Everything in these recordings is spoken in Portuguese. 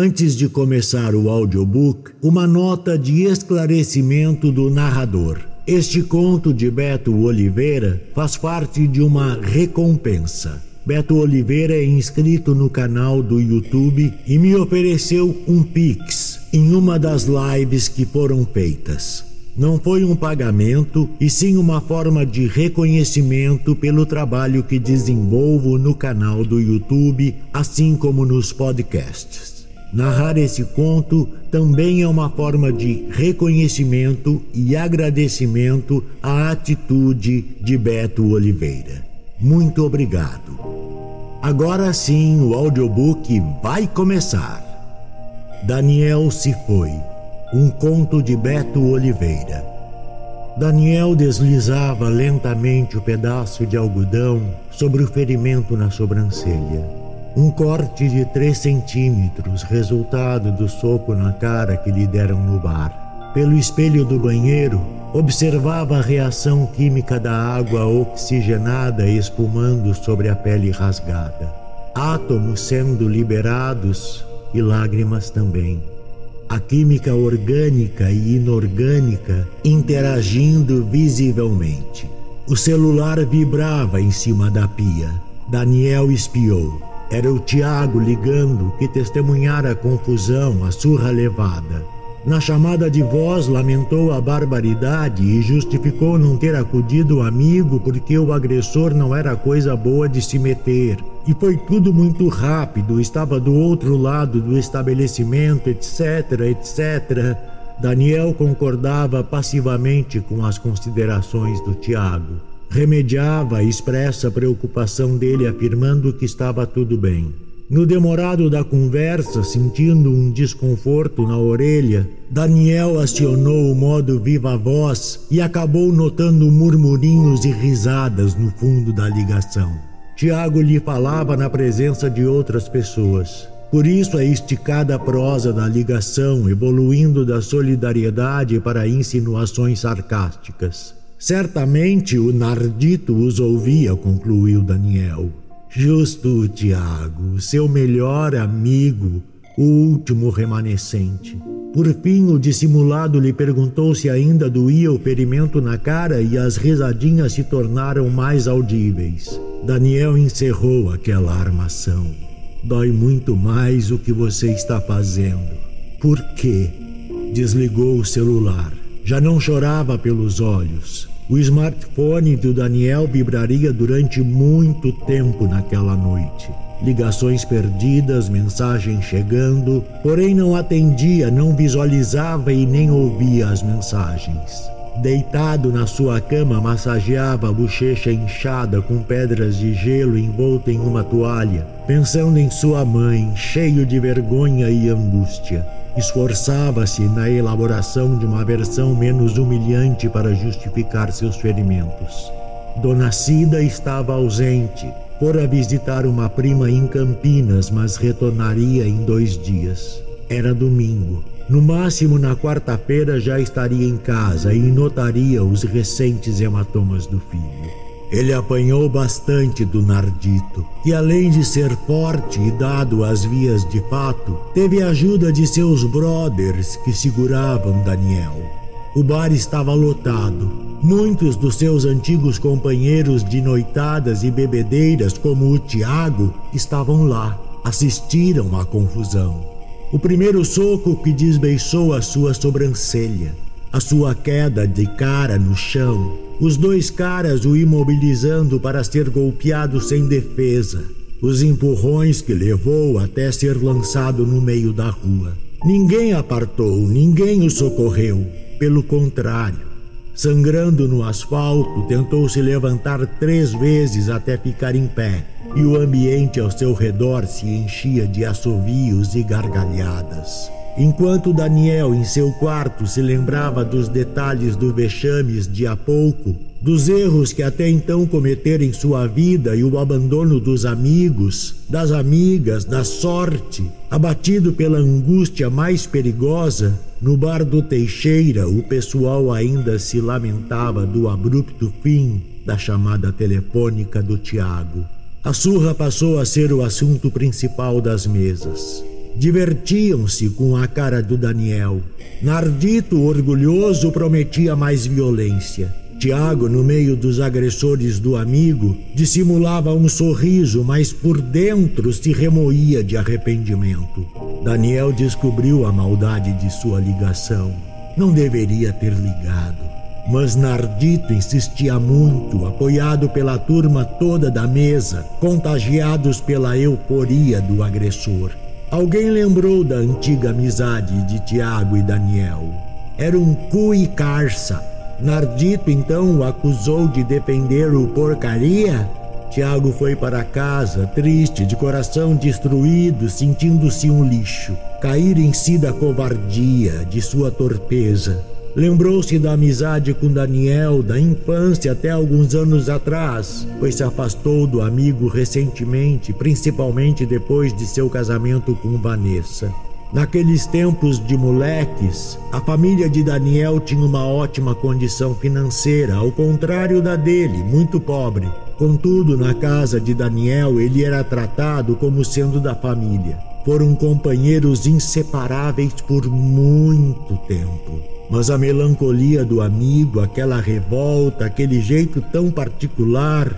Antes de começar o audiobook, uma nota de esclarecimento do narrador. Este conto de Beto Oliveira faz parte de uma recompensa. Beto Oliveira é inscrito no canal do YouTube e me ofereceu um Pix em uma das lives que foram feitas. Não foi um pagamento, e sim uma forma de reconhecimento pelo trabalho que desenvolvo no canal do YouTube, assim como nos podcasts. Narrar esse conto também é uma forma de reconhecimento e agradecimento à atitude de Beto Oliveira. Muito obrigado. Agora sim, o audiobook vai começar. Daniel se foi. Um conto de Beto Oliveira. Daniel deslizava lentamente o pedaço de algodão sobre o ferimento na sobrancelha. Um corte de três centímetros, resultado do soco na cara que lhe deram no bar. Pelo espelho do banheiro, observava a reação química da água oxigenada espumando sobre a pele rasgada. Átomos sendo liberados e lágrimas também. A química orgânica e inorgânica interagindo visivelmente. O celular vibrava em cima da pia. Daniel espiou. Era o Tiago ligando que testemunhara a confusão, a surra levada. Na chamada de voz, lamentou a barbaridade e justificou não ter acudido o amigo porque o agressor não era coisa boa de se meter. E foi tudo muito rápido, estava do outro lado do estabelecimento, etc, etc. Daniel concordava passivamente com as considerações do Tiago remediava a expressa preocupação dele, afirmando que estava tudo bem. No demorado da conversa, sentindo um desconforto na orelha, Daniel acionou o modo viva voz e acabou notando murmurinhos e risadas no fundo da ligação. Tiago lhe falava na presença de outras pessoas. Por isso a esticada prosa da ligação, evoluindo da solidariedade para insinuações sarcásticas. Certamente o Nardito os ouvia, concluiu Daniel. Justo, Tiago, seu melhor amigo, o último remanescente. Por fim, o dissimulado lhe perguntou se ainda doía o ferimento na cara e as risadinhas se tornaram mais audíveis. Daniel encerrou aquela armação. Dói muito mais o que você está fazendo. Por quê? Desligou o celular. Já não chorava pelos olhos. O smartphone do Daniel vibraria durante muito tempo naquela noite. Ligações perdidas, mensagens chegando, porém não atendia, não visualizava e nem ouvia as mensagens. Deitado na sua cama, massageava a bochecha inchada com pedras de gelo envolta em uma toalha, pensando em sua mãe, cheio de vergonha e angústia. Esforçava-se na elaboração de uma versão menos humilhante para justificar seus ferimentos. Dona Cida estava ausente, fora visitar uma prima em Campinas, mas retornaria em dois dias. Era domingo. No máximo, na quarta-feira já estaria em casa e notaria os recentes hematomas do filho. Ele apanhou bastante do Nardito, que além de ser forte e dado às vias de fato, teve a ajuda de seus brothers que seguravam Daniel. O bar estava lotado. Muitos dos seus antigos companheiros de noitadas e bebedeiras, como o Tiago, estavam lá, assistiram à confusão. O primeiro soco que desbeiçou a sua sobrancelha, a sua queda de cara no chão, os dois caras o imobilizando para ser golpeado sem defesa. os empurrões que levou até ser lançado no meio da rua. Ninguém apartou, ninguém o socorreu. Pelo contrário, sangrando no asfalto, tentou se levantar três vezes até ficar em pé, e o ambiente ao seu redor se enchia de assovios e gargalhadas. Enquanto Daniel, em seu quarto, se lembrava dos detalhes do vexames de há pouco, dos erros que até então cometera em sua vida e o abandono dos amigos, das amigas, da sorte, abatido pela angústia mais perigosa, no bar do Teixeira o pessoal ainda se lamentava do abrupto fim da chamada telefônica do Tiago. A surra passou a ser o assunto principal das mesas. Divertiam-se com a cara do Daniel. Nardito, orgulhoso, prometia mais violência. Tiago, no meio dos agressores do amigo, dissimulava um sorriso, mas por dentro se remoía de arrependimento. Daniel descobriu a maldade de sua ligação. Não deveria ter ligado. Mas Nardito insistia muito, apoiado pela turma toda da mesa, contagiados pela euforia do agressor. Alguém lembrou da antiga amizade de Tiago e Daniel. Era um cu e carça Nardito então o acusou de defender o porcaria? Tiago foi para casa, triste, de coração destruído, sentindo-se um lixo. Cair em si da covardia, de sua torpeza. Lembrou-se da amizade com Daniel, da infância até alguns anos atrás, pois se afastou do amigo recentemente, principalmente depois de seu casamento com Vanessa. Naqueles tempos de moleques, a família de Daniel tinha uma ótima condição financeira, ao contrário da dele, muito pobre. Contudo, na casa de Daniel, ele era tratado como sendo da família. Foram companheiros inseparáveis por muito tempo. Mas a melancolia do amigo, aquela revolta, aquele jeito tão particular,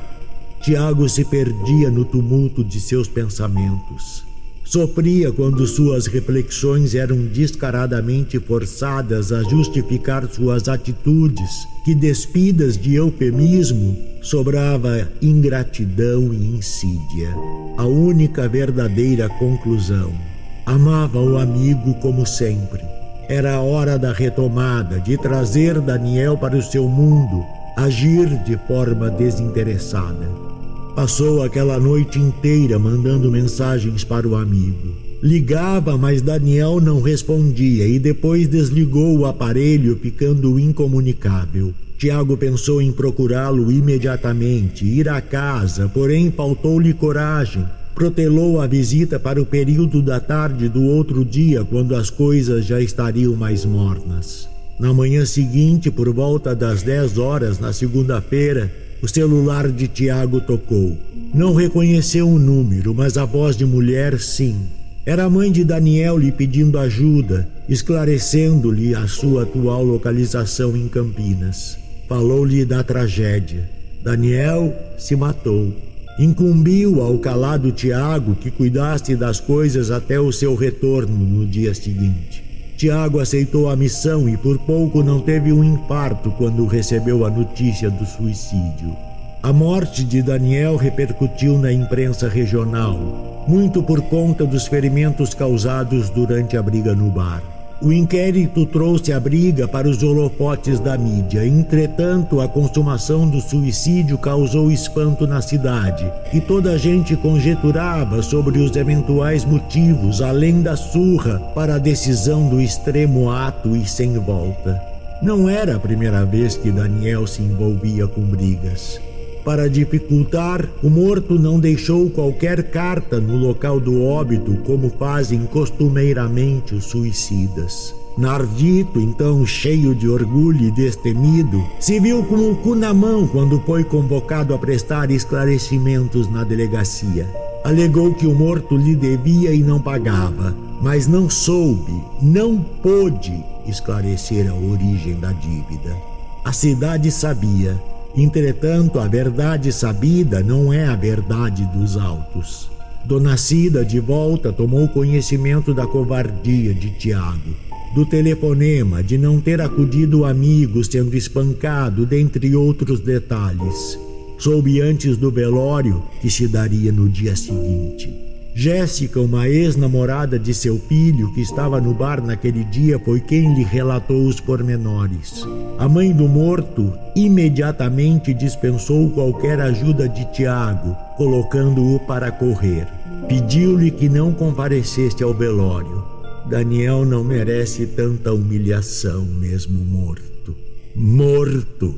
Tiago se perdia no tumulto de seus pensamentos. Sofria quando suas reflexões eram descaradamente forçadas a justificar suas atitudes, que, despidas de eufemismo, sobrava ingratidão e insídia. A única verdadeira conclusão. Amava o amigo como sempre. Era a hora da retomada, de trazer Daniel para o seu mundo, agir de forma desinteressada. Passou aquela noite inteira mandando mensagens para o amigo. Ligava, mas Daniel não respondia e depois desligou o aparelho, ficando incomunicável. Tiago pensou em procurá-lo imediatamente, ir à casa, porém faltou-lhe coragem. Protelou a visita para o período da tarde do outro dia, quando as coisas já estariam mais mornas. Na manhã seguinte, por volta das 10 horas, na segunda-feira, o celular de Tiago tocou. Não reconheceu o número, mas a voz de mulher sim. Era a mãe de Daniel lhe pedindo ajuda, esclarecendo-lhe a sua atual localização em Campinas. Falou-lhe da tragédia. Daniel se matou. Incumbiu ao calado Tiago que cuidasse das coisas até o seu retorno no dia seguinte. Tiago aceitou a missão e por pouco não teve um infarto quando recebeu a notícia do suicídio. A morte de Daniel repercutiu na imprensa regional, muito por conta dos ferimentos causados durante a briga no bar. O inquérito trouxe a briga para os holofotes da mídia. Entretanto, a consumação do suicídio causou espanto na cidade e toda a gente conjeturava sobre os eventuais motivos, além da surra, para a decisão do extremo ato e sem volta. Não era a primeira vez que Daniel se envolvia com brigas. Para dificultar, o morto não deixou qualquer carta no local do óbito, como fazem costumeiramente os suicidas. Nardito, então cheio de orgulho e destemido, se viu com o cu na mão quando foi convocado a prestar esclarecimentos na delegacia. Alegou que o morto lhe devia e não pagava, mas não soube, não pôde esclarecer a origem da dívida. A cidade sabia, Entretanto, a verdade sabida não é a verdade dos autos. Dona Cida, de volta, tomou conhecimento da covardia de Tiago, do telefonema, de não ter acudido o amigo sendo espancado, dentre outros detalhes. soube antes do velório que se daria no dia seguinte. Jéssica, uma ex-namorada de seu filho que estava no bar naquele dia, foi quem lhe relatou os pormenores. A mãe do morto imediatamente dispensou qualquer ajuda de Tiago, colocando-o para correr. Pediu-lhe que não comparecesse ao velório. Daniel não merece tanta humilhação, mesmo morto. Morto!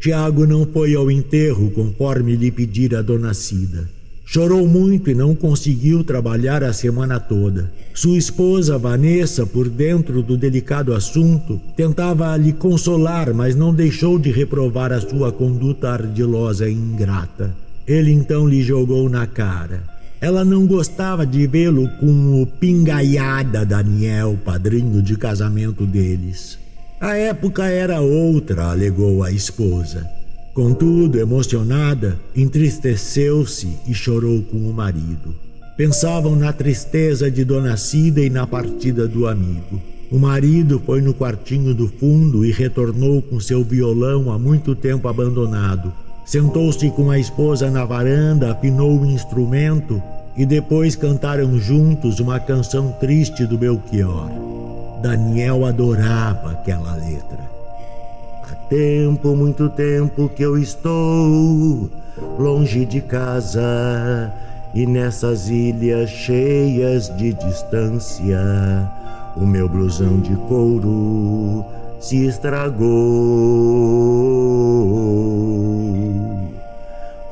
Tiago não foi ao enterro conforme lhe pedira a dona Cida. Chorou muito e não conseguiu trabalhar a semana toda. Sua esposa, Vanessa, por dentro do delicado assunto, tentava lhe consolar, mas não deixou de reprovar a sua conduta ardilosa e ingrata. Ele então lhe jogou na cara. Ela não gostava de vê-lo com o pingaiada Daniel, padrinho de casamento deles. A época era outra, alegou a esposa. Contudo, emocionada, entristeceu-se e chorou com o marido. Pensavam na tristeza de Dona Cida e na partida do amigo. O marido foi no quartinho do fundo e retornou com seu violão há muito tempo abandonado. Sentou-se com a esposa na varanda, afinou o instrumento e depois cantaram juntos uma canção triste do Belchior. Daniel adorava aquela letra. Tempo, muito tempo que eu estou longe de casa e nessas ilhas cheias de distância, o meu blusão de couro se estragou.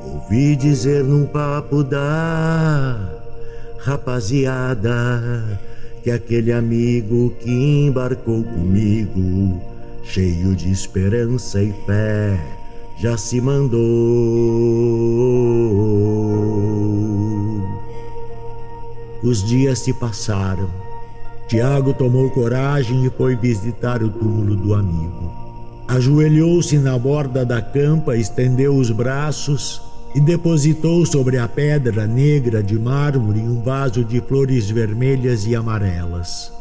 Ouvi dizer num papo da rapaziada que aquele amigo que embarcou comigo cheio de esperança e fé, já se mandou. Os dias se passaram. Tiago tomou coragem e foi visitar o túmulo do amigo. Ajoelhou-se na borda da campa, estendeu os braços e depositou sobre a pedra negra de mármore um vaso de flores vermelhas e amarelas.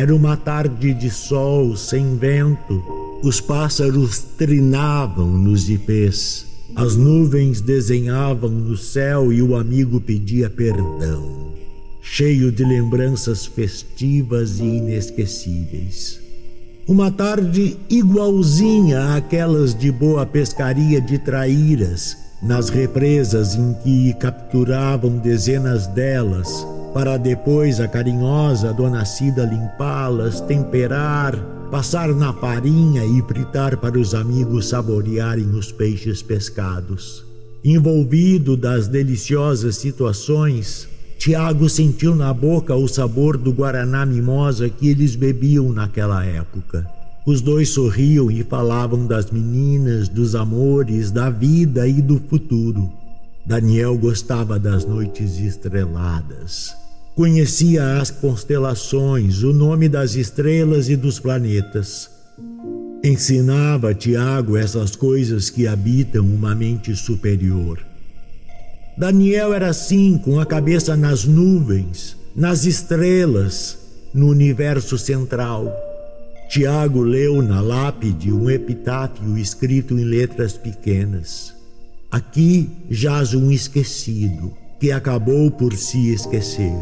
Era uma tarde de sol, sem vento. Os pássaros trinavam nos ipês. As nuvens desenhavam no céu e o amigo pedia perdão, cheio de lembranças festivas e inesquecíveis. Uma tarde igualzinha àquelas de boa pescaria de traíras, nas represas em que capturavam dezenas delas, para depois a carinhosa Dona Cida limpá-las, temperar, passar na farinha e fritar para os amigos saborearem os peixes pescados. Envolvido das deliciosas situações, Tiago sentiu na boca o sabor do guaraná mimosa que eles bebiam naquela época. Os dois sorriam e falavam das meninas, dos amores, da vida e do futuro. Daniel gostava das noites estreladas. Conhecia as constelações, o nome das estrelas e dos planetas. Ensinava Tiago essas coisas que habitam uma mente superior. Daniel era assim, com a cabeça nas nuvens, nas estrelas, no universo central. Tiago leu na lápide um epitáfio escrito em letras pequenas. Aqui jaz um esquecido, que acabou por se esquecer.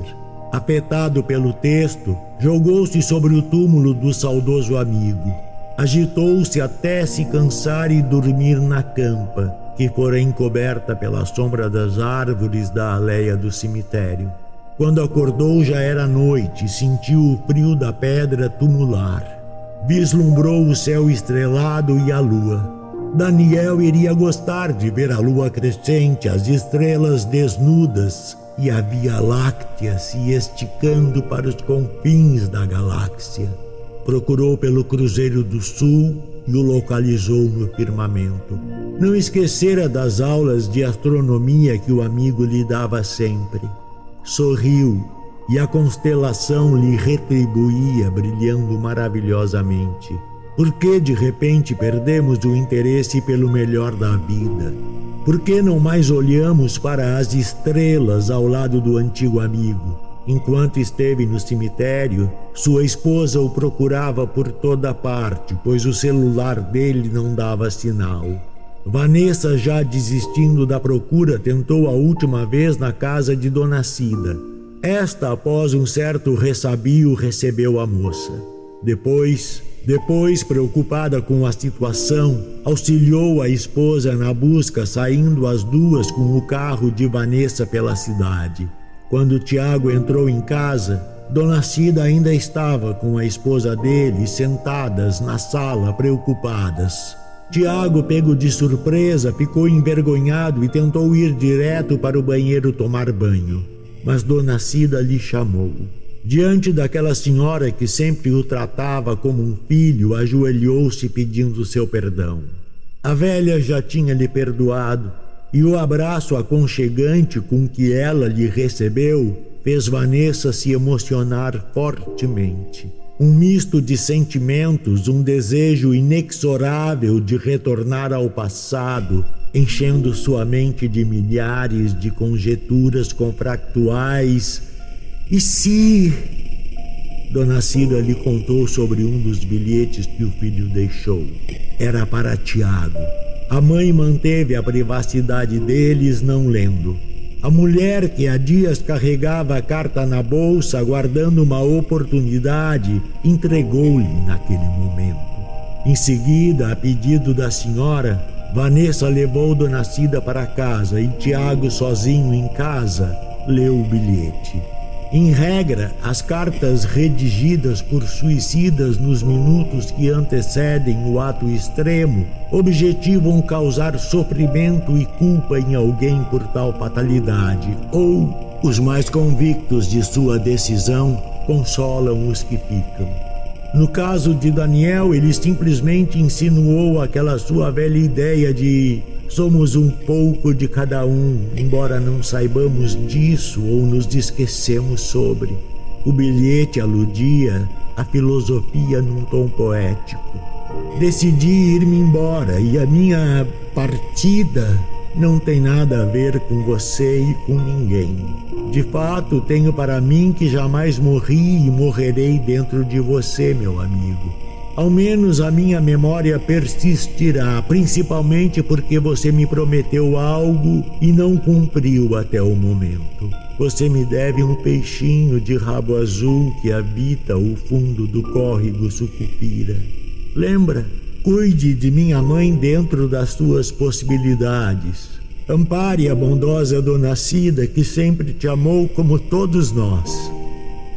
Afetado pelo texto, jogou-se sobre o túmulo do saudoso amigo. Agitou-se até se cansar e dormir na campa, que fora encoberta pela sombra das árvores da aléia do cemitério. Quando acordou já era noite e sentiu o frio da pedra tumular. Vislumbrou o céu estrelado e a lua. Daniel iria gostar de ver a lua crescente, as estrelas desnudas e a Via Láctea se esticando para os confins da galáxia. Procurou pelo Cruzeiro do Sul e o localizou no firmamento. Não esquecera das aulas de astronomia que o amigo lhe dava sempre. Sorriu e a constelação lhe retribuía, brilhando maravilhosamente. Por que de repente perdemos o interesse pelo melhor da vida? Por que não mais olhamos para as estrelas ao lado do antigo amigo? Enquanto esteve no cemitério, sua esposa o procurava por toda parte, pois o celular dele não dava sinal. Vanessa, já desistindo da procura, tentou a última vez na casa de Dona Cida. Esta, após um certo ressabio, recebeu a moça. Depois, depois, preocupada com a situação, auxiliou a esposa na busca, saindo as duas com o carro de Vanessa pela cidade. Quando Tiago entrou em casa, Dona Cida ainda estava com a esposa dele sentadas na sala, preocupadas. Tiago, pego de surpresa, ficou envergonhado e tentou ir direto para o banheiro tomar banho. Mas Dona Cida lhe chamou. Diante daquela senhora que sempre o tratava como um filho, ajoelhou-se pedindo seu perdão. A velha já tinha lhe perdoado e o abraço aconchegante com que ela lhe recebeu fez Vanessa se emocionar fortemente. Um misto de sentimentos, um desejo inexorável de retornar ao passado, enchendo sua mente de milhares de conjeturas confractuais. E se. Dona Cida lhe contou sobre um dos bilhetes que o filho deixou. Era para Tiago a mãe manteve a privacidade deles, não lendo. A mulher que há dias carregava a carta na bolsa, aguardando uma oportunidade, entregou-lhe naquele momento. Em seguida, a pedido da senhora, Vanessa levou Dona Cida para casa e Tiago, sozinho em casa, leu o bilhete. Em regra, as cartas redigidas por suicidas nos minutos que antecedem o ato extremo objetivam causar sofrimento e culpa em alguém por tal fatalidade, ou os mais convictos de sua decisão consolam os que ficam. No caso de Daniel, ele simplesmente insinuou aquela sua velha ideia de Somos um pouco de cada um, embora não saibamos disso ou nos esquecemos sobre. O bilhete aludia à filosofia num tom poético. Decidi ir-me embora e a minha partida não tem nada a ver com você e com ninguém. De fato, tenho para mim que jamais morri e morrerei dentro de você, meu amigo. Ao menos a minha memória persistirá, principalmente porque você me prometeu algo e não cumpriu até o momento. Você me deve um peixinho de rabo azul que habita o fundo do córrego Sucupira. Lembra? Cuide de minha mãe dentro das suas possibilidades. Ampare a bondosa Dona Cida que sempre te amou como todos nós.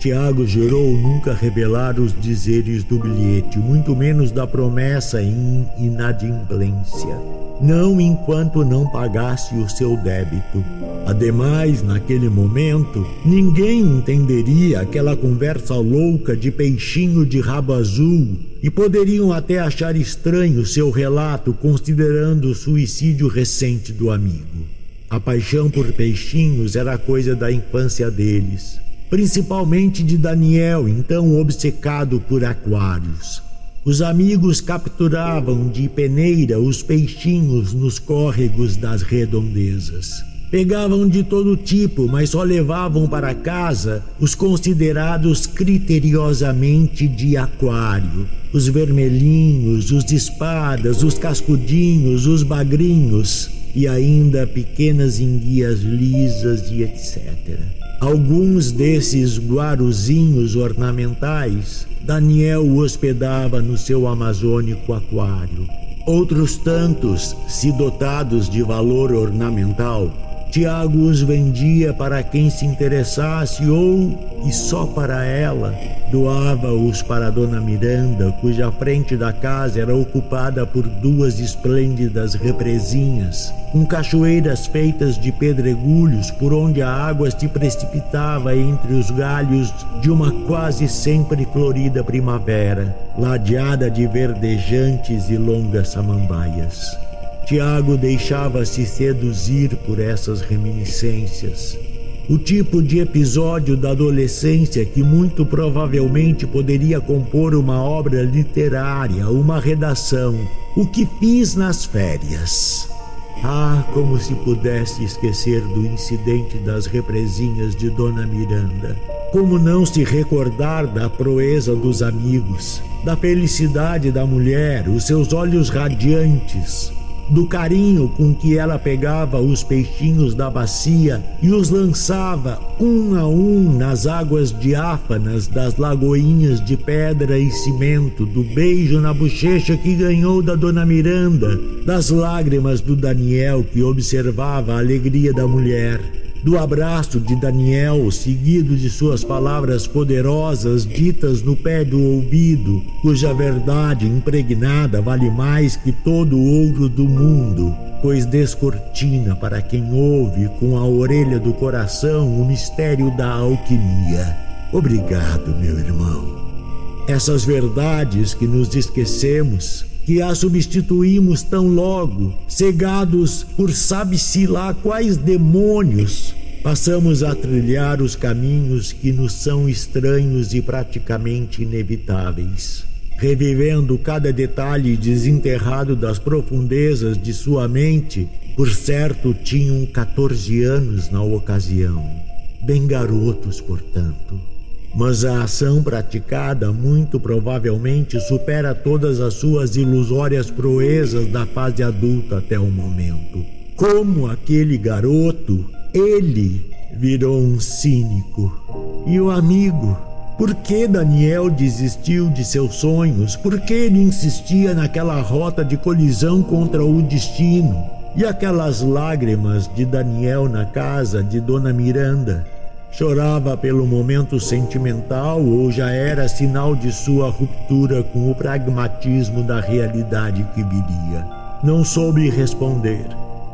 Tiago jurou nunca revelar os dizeres do bilhete, muito menos da promessa em inadimplência. Não enquanto não pagasse o seu débito. Ademais, naquele momento, ninguém entenderia aquela conversa louca de peixinho de rabo azul e poderiam até achar estranho seu relato considerando o suicídio recente do amigo. A paixão por peixinhos era coisa da infância deles principalmente de Daniel, então obcecado por aquários. Os amigos capturavam de peneira os peixinhos nos córregos das redondezas. Pegavam de todo tipo, mas só levavam para casa os considerados criteriosamente de aquário. Os vermelhinhos, os espadas, os cascudinhos, os bagrinhos e ainda pequenas enguias lisas e etc. Alguns desses guaruzinhos ornamentais Daniel hospedava no seu amazônico aquário. Outros tantos, se dotados de valor ornamental, Tiago os vendia para quem se interessasse ou, e só para ela, doava-os para Dona Miranda, cuja frente da casa era ocupada por duas esplêndidas represinhas, com cachoeiras feitas de pedregulhos por onde a água se precipitava entre os galhos de uma quase sempre florida primavera, ladeada de verdejantes e longas samambaias. Tiago deixava-se seduzir por essas reminiscências. O tipo de episódio da adolescência que muito provavelmente poderia compor uma obra literária, uma redação. O que fiz nas férias. Ah, como se pudesse esquecer do incidente das represinhas de Dona Miranda. Como não se recordar da proeza dos amigos, da felicidade da mulher, os seus olhos radiantes, do carinho com que ela pegava os peixinhos da bacia e os lançava um a um nas águas diáfanas das lagoinhas de pedra e cimento, do beijo na bochecha que ganhou da dona Miranda, das lágrimas do Daniel que observava a alegria da mulher do abraço de Daniel, seguido de suas palavras poderosas ditas no pé do ouvido, cuja verdade impregnada vale mais que todo o ouro do mundo, pois descortina para quem ouve com a orelha do coração o mistério da alquimia. Obrigado, meu irmão. Essas verdades que nos esquecemos que a substituímos tão logo, cegados por sabe-se lá quais demônios, passamos a trilhar os caminhos que nos são estranhos e praticamente inevitáveis, revivendo cada detalhe desenterrado das profundezas de sua mente. Por certo, tinham 14 anos na ocasião, bem garotos, portanto mas a ação praticada muito provavelmente supera todas as suas ilusórias proezas da fase adulta até o momento. Como aquele garoto, ele virou um cínico. E o amigo? Por que Daniel desistiu de seus sonhos? Por que ele insistia naquela rota de colisão contra o destino? E aquelas lágrimas de Daniel na casa de Dona Miranda? Chorava pelo momento sentimental ou já era sinal de sua ruptura com o pragmatismo da realidade que viria? Não soube responder,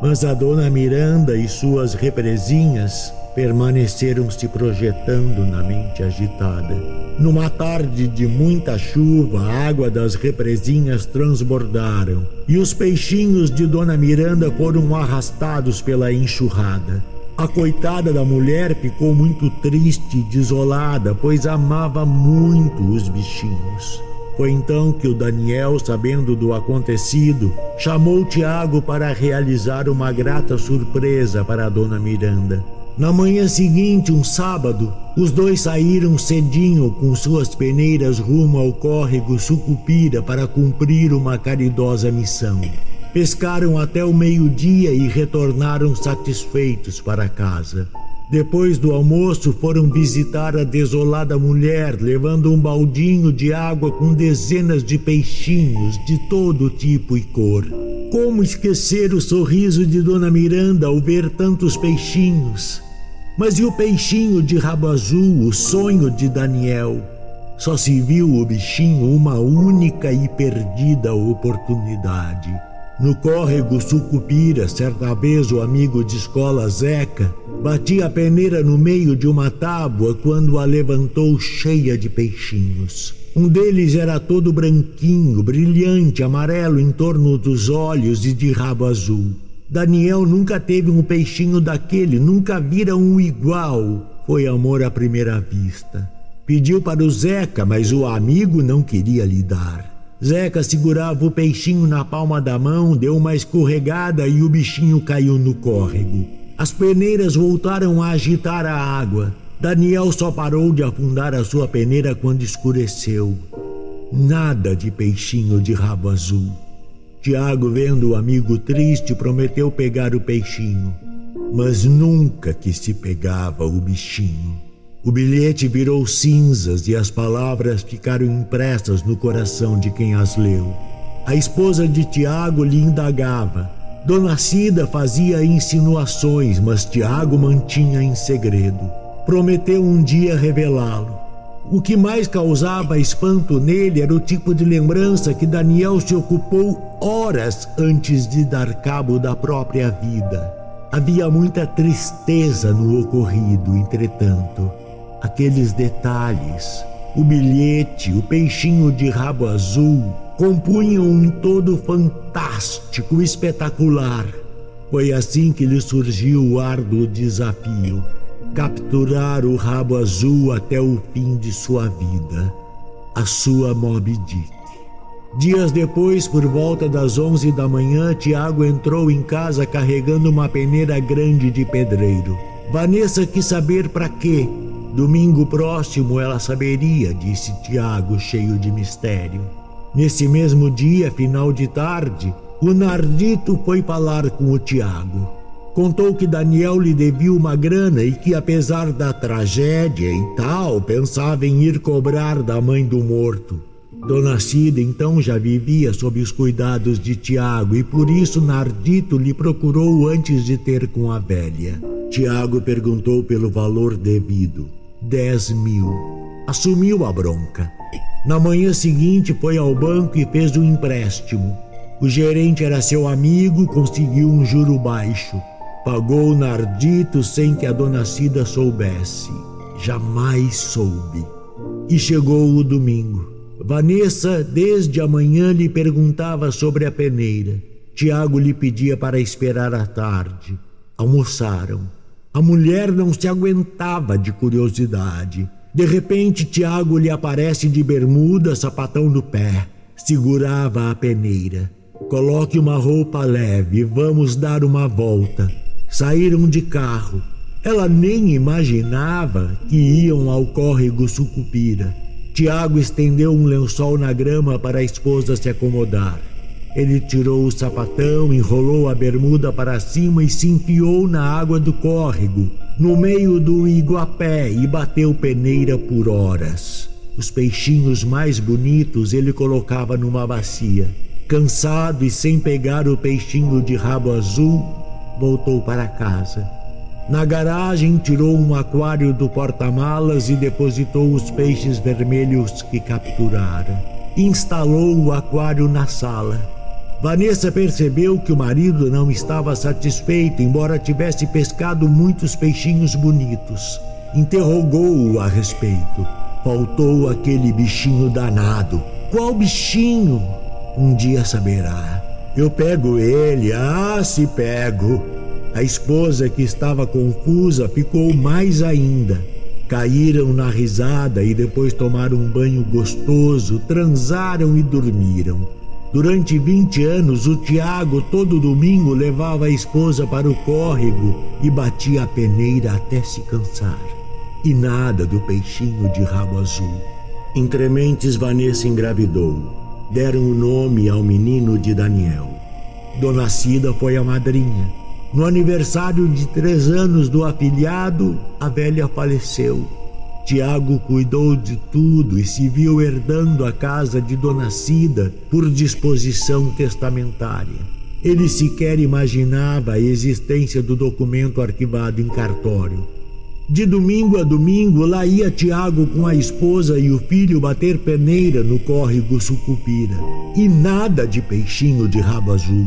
mas a dona Miranda e suas represinhas permaneceram se projetando na mente agitada. Numa tarde de muita chuva, a água das represinhas transbordaram e os peixinhos de Dona Miranda foram arrastados pela enxurrada. A coitada da mulher ficou muito triste e desolada, pois amava muito os bichinhos. Foi então que o Daniel, sabendo do acontecido, chamou Tiago para realizar uma grata surpresa para a dona Miranda. Na manhã seguinte, um sábado, os dois saíram cedinho com suas peneiras rumo ao córrego Sucupira para cumprir uma caridosa missão. Pescaram até o meio-dia e retornaram satisfeitos para casa. Depois do almoço, foram visitar a desolada mulher, levando um baldinho de água com dezenas de peixinhos de todo tipo e cor. Como esquecer o sorriso de Dona Miranda ao ver tantos peixinhos? Mas e o peixinho de rabo azul, o sonho de Daniel? Só se viu o bichinho uma única e perdida oportunidade. No córrego Sucupira, certa vez o amigo de escola Zeca batia a peneira no meio de uma tábua quando a levantou cheia de peixinhos. Um deles era todo branquinho, brilhante, amarelo em torno dos olhos e de rabo azul. Daniel nunca teve um peixinho daquele, nunca vira um igual. Foi amor à primeira vista. Pediu para o Zeca, mas o amigo não queria lhe dar. Zeca segurava o peixinho na palma da mão, deu uma escorregada e o bichinho caiu no córrego. As peneiras voltaram a agitar a água. Daniel só parou de afundar a sua peneira quando escureceu. Nada de peixinho de rabo azul. Tiago, vendo o amigo triste, prometeu pegar o peixinho, mas nunca que se pegava o bichinho. O bilhete virou cinzas e as palavras ficaram impressas no coração de quem as leu. A esposa de Tiago lhe indagava. Dona Cida fazia insinuações, mas Tiago mantinha em segredo. Prometeu um dia revelá-lo. O que mais causava espanto nele era o tipo de lembrança que Daniel se ocupou horas antes de dar cabo da própria vida. Havia muita tristeza no ocorrido, entretanto aqueles detalhes, o bilhete, o peixinho de rabo azul, compunham um todo fantástico, espetacular. Foi assim que lhe surgiu o árduo desafio: capturar o rabo azul até o fim de sua vida, a sua Moby Dick. Dias depois, por volta das onze da manhã, Tiago entrou em casa carregando uma peneira grande de pedreiro. Vanessa quis saber para quê, Domingo próximo ela saberia, disse Tiago, cheio de mistério. Nesse mesmo dia, final de tarde, o Nardito foi falar com o Tiago. Contou que Daniel lhe devia uma grana e que, apesar da tragédia e tal, pensava em ir cobrar da mãe do morto. Dona Cida então já vivia sob os cuidados de Tiago e por isso Nardito lhe procurou antes de ter com a velha. Tiago perguntou pelo valor devido: dez mil. Assumiu a bronca. Na manhã seguinte foi ao banco e fez um empréstimo. O gerente era seu amigo, conseguiu um juro baixo. Pagou Nardito sem que a dona Cida soubesse. Jamais soube. E chegou o domingo. Vanessa, desde a manhã, lhe perguntava sobre a peneira. Tiago lhe pedia para esperar à tarde. Almoçaram. A mulher não se aguentava de curiosidade. De repente, Tiago lhe aparece de bermuda, sapatão no pé. Segurava a peneira. Coloque uma roupa leve, vamos dar uma volta. Saíram de carro. Ela nem imaginava que iam ao córrego Sucupira. Tiago estendeu um lençol na grama para a esposa se acomodar. Ele tirou o sapatão, enrolou a bermuda para cima e se enfiou na água do córrego, no meio do iguapé, e bateu peneira por horas. Os peixinhos mais bonitos ele colocava numa bacia. Cansado e sem pegar o peixinho de rabo azul, voltou para casa. Na garagem, tirou um aquário do porta-malas e depositou os peixes vermelhos que capturara. Instalou o aquário na sala. Vanessa percebeu que o marido não estava satisfeito, embora tivesse pescado muitos peixinhos bonitos. Interrogou-o a respeito. Faltou aquele bichinho danado. Qual bichinho? Um dia saberá. Eu pego ele, ah, se pego. A esposa, que estava confusa, ficou mais ainda. Caíram na risada e depois tomaram um banho gostoso, transaram e dormiram. Durante 20 anos, o Tiago todo domingo levava a esposa para o córrego e batia a peneira até se cansar. E nada do peixinho de rabo azul. Entre mentes, Vanessa engravidou deram o nome ao menino de Daniel. Dona Cida foi a madrinha. No aniversário de três anos do afilhado, a velha faleceu. Tiago cuidou de tudo e se viu herdando a casa de Dona Cida por disposição testamentária. Ele sequer imaginava a existência do documento arquivado em cartório. De domingo a domingo, lá ia Tiago com a esposa e o filho bater peneira no córrego Sucupira. E nada de peixinho de rabo azul.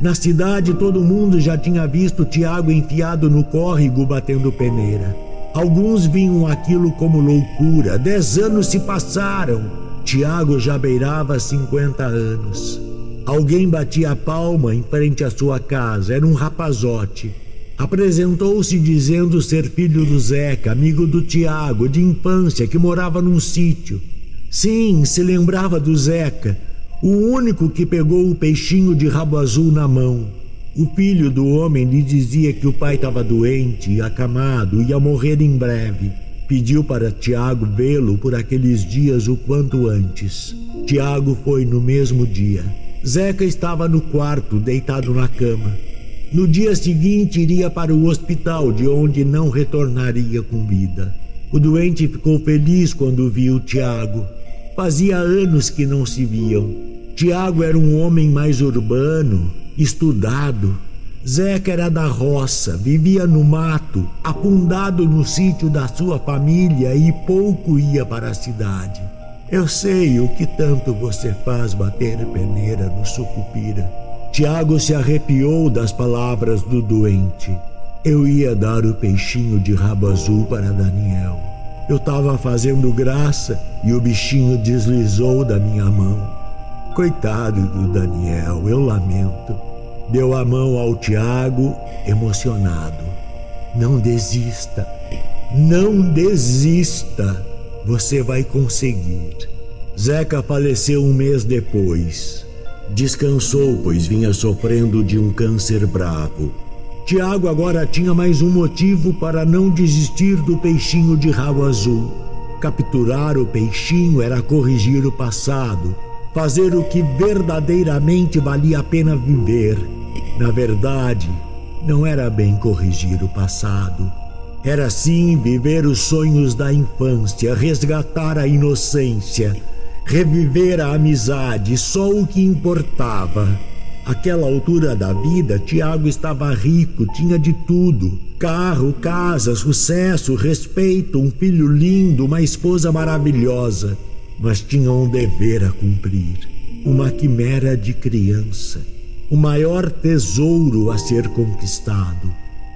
Na cidade, todo mundo já tinha visto Tiago enfiado no córrego batendo peneira. Alguns viam aquilo como loucura. Dez anos se passaram. Tiago já beirava 50 anos. Alguém batia a palma em frente à sua casa. Era um rapazote. Apresentou-se dizendo ser filho do Zeca, amigo do Tiago, de infância, que morava num sítio. Sim, se lembrava do Zeca, o único que pegou o peixinho de rabo azul na mão. O filho do homem lhe dizia que o pai estava doente, acamado, ia morrer em breve. Pediu para Tiago vê-lo por aqueles dias o quanto antes. Tiago foi no mesmo dia. Zeca estava no quarto, deitado na cama. No dia seguinte, iria para o hospital, de onde não retornaria com vida. O doente ficou feliz quando viu Tiago. Fazia anos que não se viam. Tiago era um homem mais urbano, estudado. Zeca era da roça, vivia no mato, afundado no sítio da sua família e pouco ia para a cidade. Eu sei o que tanto você faz bater peneira no sucupira. Tiago se arrepiou das palavras do doente. Eu ia dar o peixinho de rabo azul para Daniel. Eu estava fazendo graça e o bichinho deslizou da minha mão. Coitado do Daniel, eu lamento. Deu a mão ao Tiago, emocionado. Não desista, não desista. Você vai conseguir. Zeca faleceu um mês depois. Descansou, pois vinha sofrendo de um câncer bravo. Tiago agora tinha mais um motivo para não desistir do peixinho de rabo azul. Capturar o peixinho era corrigir o passado. Fazer o que verdadeiramente valia a pena viver. Na verdade, não era bem corrigir o passado. Era sim viver os sonhos da infância, resgatar a inocência, reviver a amizade, só o que importava. Aquela altura da vida, Tiago estava rico, tinha de tudo: carro, casa, sucesso, respeito, um filho lindo, uma esposa maravilhosa. Mas tinha um dever a cumprir, uma quimera de criança, o maior tesouro a ser conquistado.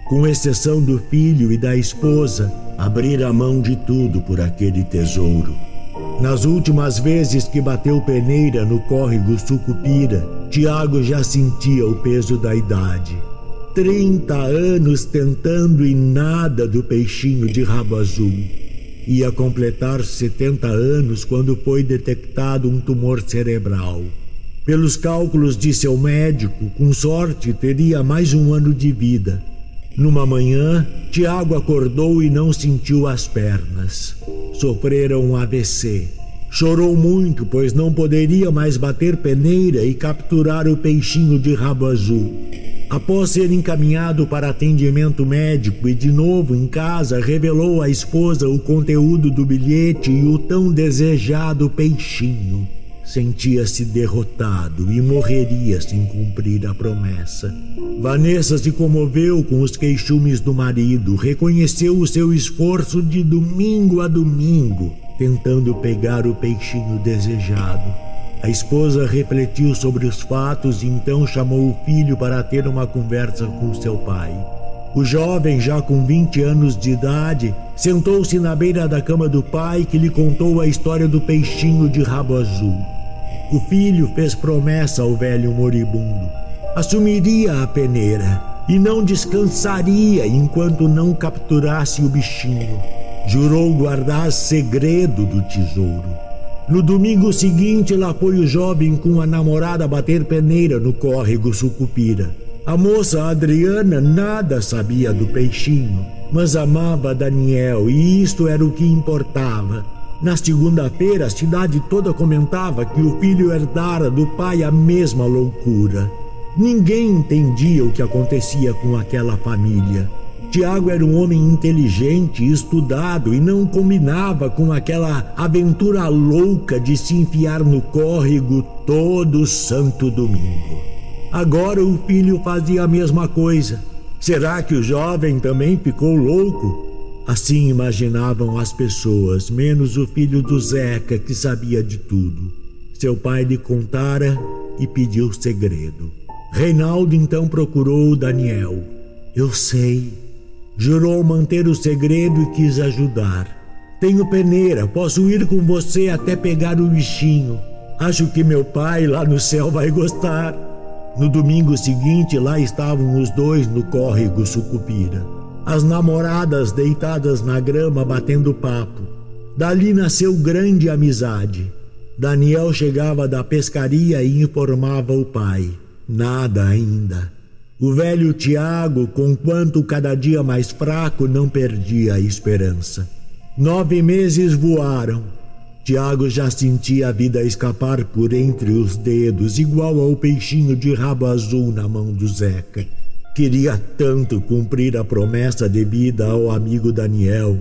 Com exceção do filho e da esposa, abrir a mão de tudo por aquele tesouro. Nas últimas vezes que bateu peneira no córrego Sucupira, Tiago já sentia o peso da idade. Trinta anos tentando e nada do peixinho de rabo azul. Ia completar 70 anos quando foi detectado um tumor cerebral. Pelos cálculos de seu médico, com sorte teria mais um ano de vida. Numa manhã, Tiago acordou e não sentiu as pernas sofrera um AVC. Chorou muito, pois não poderia mais bater peneira e capturar o peixinho de rabo azul. Após ser encaminhado para atendimento médico e de novo em casa, revelou à esposa o conteúdo do bilhete e o tão desejado peixinho. Sentia-se derrotado e morreria sem cumprir a promessa. Vanessa se comoveu com os queixumes do marido, reconheceu o seu esforço de domingo a domingo, tentando pegar o peixinho desejado. A esposa refletiu sobre os fatos e então chamou o filho para ter uma conversa com seu pai. O jovem, já com 20 anos de idade, sentou-se na beira da cama do pai que lhe contou a história do peixinho de rabo azul. O filho fez promessa ao velho moribundo. Assumiria a peneira e não descansaria enquanto não capturasse o bichinho. Jurou guardar segredo do tesouro. No domingo seguinte, lá foi o jovem com a namorada bater peneira no córrego Sucupira. A moça Adriana nada sabia do peixinho, mas amava Daniel e isto era o que importava. Na segunda-feira, a cidade toda comentava que o filho herdara do pai a mesma loucura. Ninguém entendia o que acontecia com aquela família. Tiago era um homem inteligente, estudado e não combinava com aquela aventura louca de se enfiar no córrego todo santo domingo. Agora o filho fazia a mesma coisa. Será que o jovem também ficou louco? Assim imaginavam as pessoas, menos o filho do Zeca, que sabia de tudo. Seu pai lhe contara e pediu segredo. Reinaldo então procurou o Daniel. Eu sei. Jurou manter o segredo e quis ajudar. Tenho peneira, posso ir com você até pegar o bichinho. Acho que meu pai lá no céu vai gostar. No domingo seguinte, lá estavam os dois no córrego Sucupira as namoradas deitadas na grama batendo papo. Dali nasceu grande amizade. Daniel chegava da pescaria e informava o pai. Nada ainda. O velho Tiago, conquanto cada dia mais fraco, não perdia a esperança. Nove meses voaram. Tiago já sentia a vida escapar por entre os dedos, igual ao peixinho de rabo azul na mão do Zeca. Queria tanto cumprir a promessa devida ao amigo Daniel.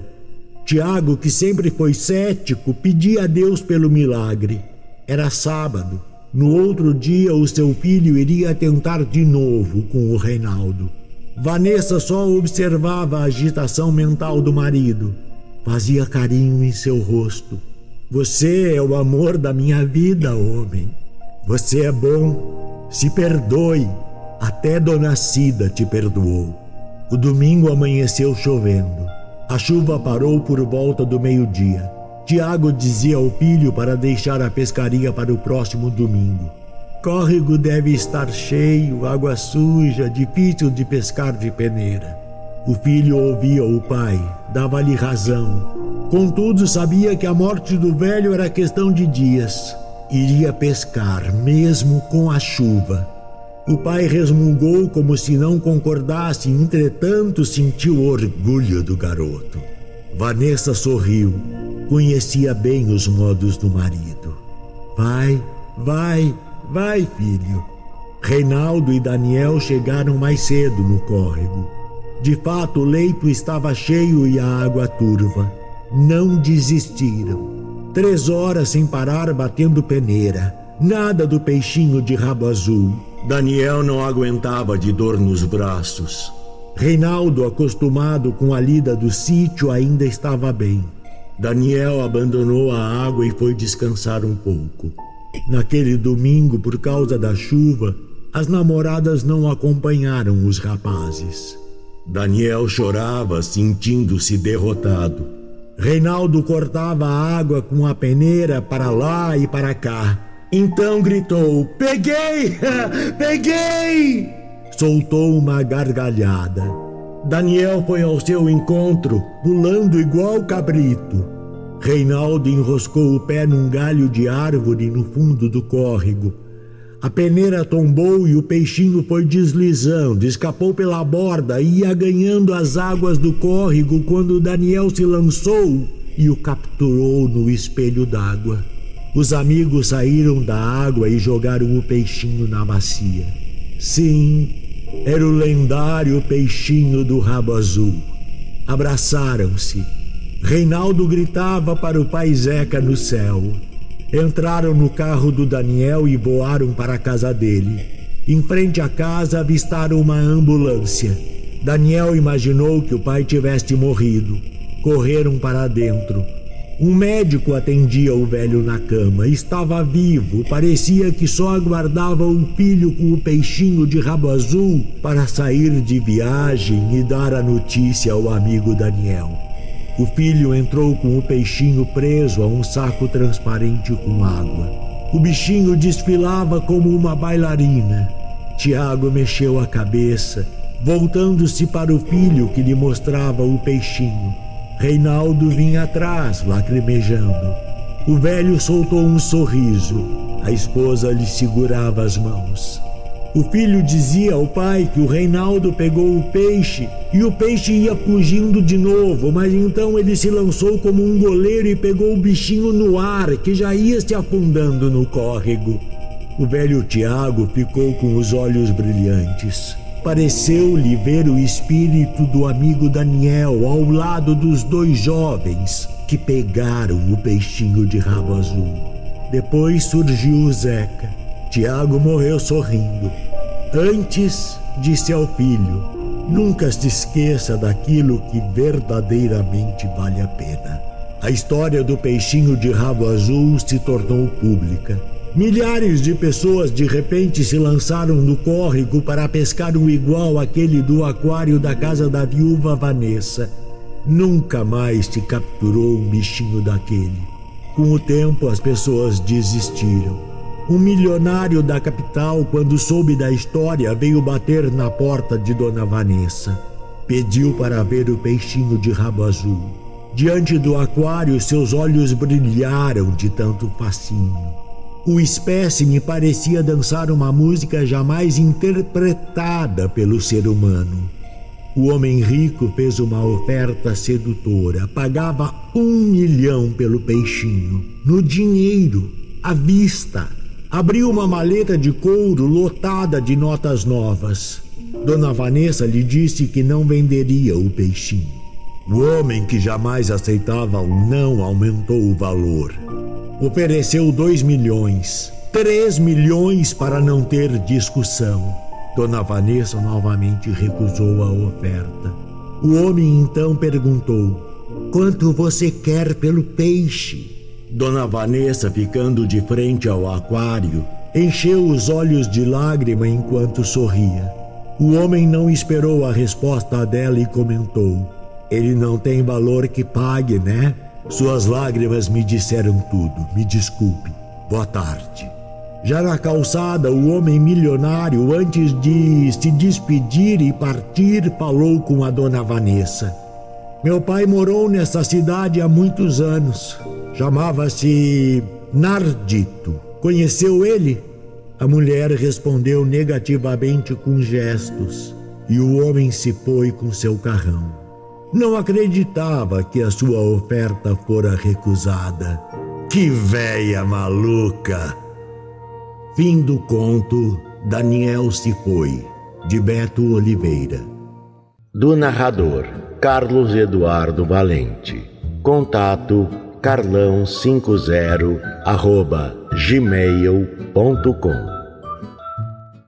Tiago, que sempre foi cético, pedia a Deus pelo milagre. Era sábado. No outro dia, o seu filho iria tentar de novo com o Reinaldo. Vanessa só observava a agitação mental do marido. Fazia carinho em seu rosto. Você é o amor da minha vida, homem. Você é bom. Se perdoe. Até Dona Cida te perdoou. O domingo amanheceu chovendo. A chuva parou por volta do meio-dia. Tiago dizia ao filho para deixar a pescaria para o próximo domingo. Córrego deve estar cheio, água suja, difícil de pescar de peneira. O filho ouvia o pai, dava-lhe razão. Contudo, sabia que a morte do velho era questão de dias. Iria pescar, mesmo com a chuva. O pai resmungou como se não concordasse, entretanto sentiu orgulho do garoto. Vanessa sorriu. Conhecia bem os modos do marido. Pai, Vai, vai, filho. Reinaldo e Daniel chegaram mais cedo no córrego. De fato, o leito estava cheio e a água turva. Não desistiram. Três horas sem parar batendo peneira. Nada do peixinho de rabo azul. Daniel não aguentava de dor nos braços. Reinaldo, acostumado com a lida do sítio, ainda estava bem. Daniel abandonou a água e foi descansar um pouco. Naquele domingo, por causa da chuva, as namoradas não acompanharam os rapazes. Daniel chorava, sentindo-se derrotado. Reinaldo cortava a água com a peneira para lá e para cá. Então gritou: Peguei! Peguei! Soltou uma gargalhada. Daniel foi ao seu encontro, pulando igual cabrito. Reinaldo enroscou o pé num galho de árvore no fundo do córrego. A peneira tombou e o peixinho foi deslizando, escapou pela borda e ia ganhando as águas do córrego quando Daniel se lançou e o capturou no espelho d'água. Os amigos saíram da água e jogaram o peixinho na bacia. Sim, era o lendário peixinho do rabo azul. Abraçaram-se. Reinaldo gritava para o pai Zeca no céu. Entraram no carro do Daniel e voaram para a casa dele. Em frente à casa avistaram uma ambulância. Daniel imaginou que o pai tivesse morrido. Correram para dentro. Um médico atendia o velho na cama. Estava vivo, parecia que só aguardava o filho com o peixinho de rabo azul para sair de viagem e dar a notícia ao amigo Daniel. O filho entrou com o peixinho preso a um saco transparente com água. O bichinho desfilava como uma bailarina. Tiago mexeu a cabeça, voltando-se para o filho que lhe mostrava o peixinho. Reinaldo vinha atrás, lacrimejando. O velho soltou um sorriso. A esposa lhe segurava as mãos. O filho dizia ao pai que o Reinaldo pegou o peixe e o peixe ia fugindo de novo, mas então ele se lançou como um goleiro e pegou o bichinho no ar, que já ia se afundando no córrego. O velho Tiago ficou com os olhos brilhantes. Pareceu-lhe ver o espírito do amigo Daniel ao lado dos dois jovens que pegaram o peixinho de rabo azul. Depois surgiu Zeca. Tiago morreu sorrindo. Antes, disse ao filho: Nunca se esqueça daquilo que verdadeiramente vale a pena. A história do peixinho de rabo azul se tornou pública. Milhares de pessoas de repente se lançaram no córrego para pescar um igual àquele do aquário da casa da viúva Vanessa. Nunca mais se capturou um bichinho daquele. Com o tempo, as pessoas desistiram. Um milionário da capital, quando soube da história, veio bater na porta de Dona Vanessa. Pediu para ver o peixinho de rabo azul. Diante do aquário, seus olhos brilharam de tanto fascínio. O espécime parecia dançar uma música jamais interpretada pelo ser humano. O homem rico fez uma oferta sedutora. Pagava um milhão pelo peixinho, no dinheiro, à vista. Abriu uma maleta de couro lotada de notas novas. Dona Vanessa lhe disse que não venderia o peixinho. O homem que jamais aceitava o não aumentou o valor ofereceu dois milhões, três milhões para não ter discussão. Dona Vanessa novamente recusou a oferta. O homem então perguntou: Quanto você quer pelo peixe? Dona Vanessa, ficando de frente ao aquário, encheu os olhos de lágrima enquanto sorria. O homem não esperou a resposta dela e comentou: Ele não tem valor que pague, né? Suas lágrimas me disseram tudo. Me desculpe. Boa tarde. Já na calçada, o homem milionário, antes de se despedir e partir, falou com a dona Vanessa. Meu pai morou nessa cidade há muitos anos. Chamava-se Nardito. Conheceu ele? A mulher respondeu negativamente com gestos, e o homem se foi com seu carrão. Não acreditava que a sua oferta fora recusada. Que véia maluca! Fim do conto Daniel se foi, de Beto Oliveira. Do narrador Carlos Eduardo Valente. Contato carlão50 arroba gmail.com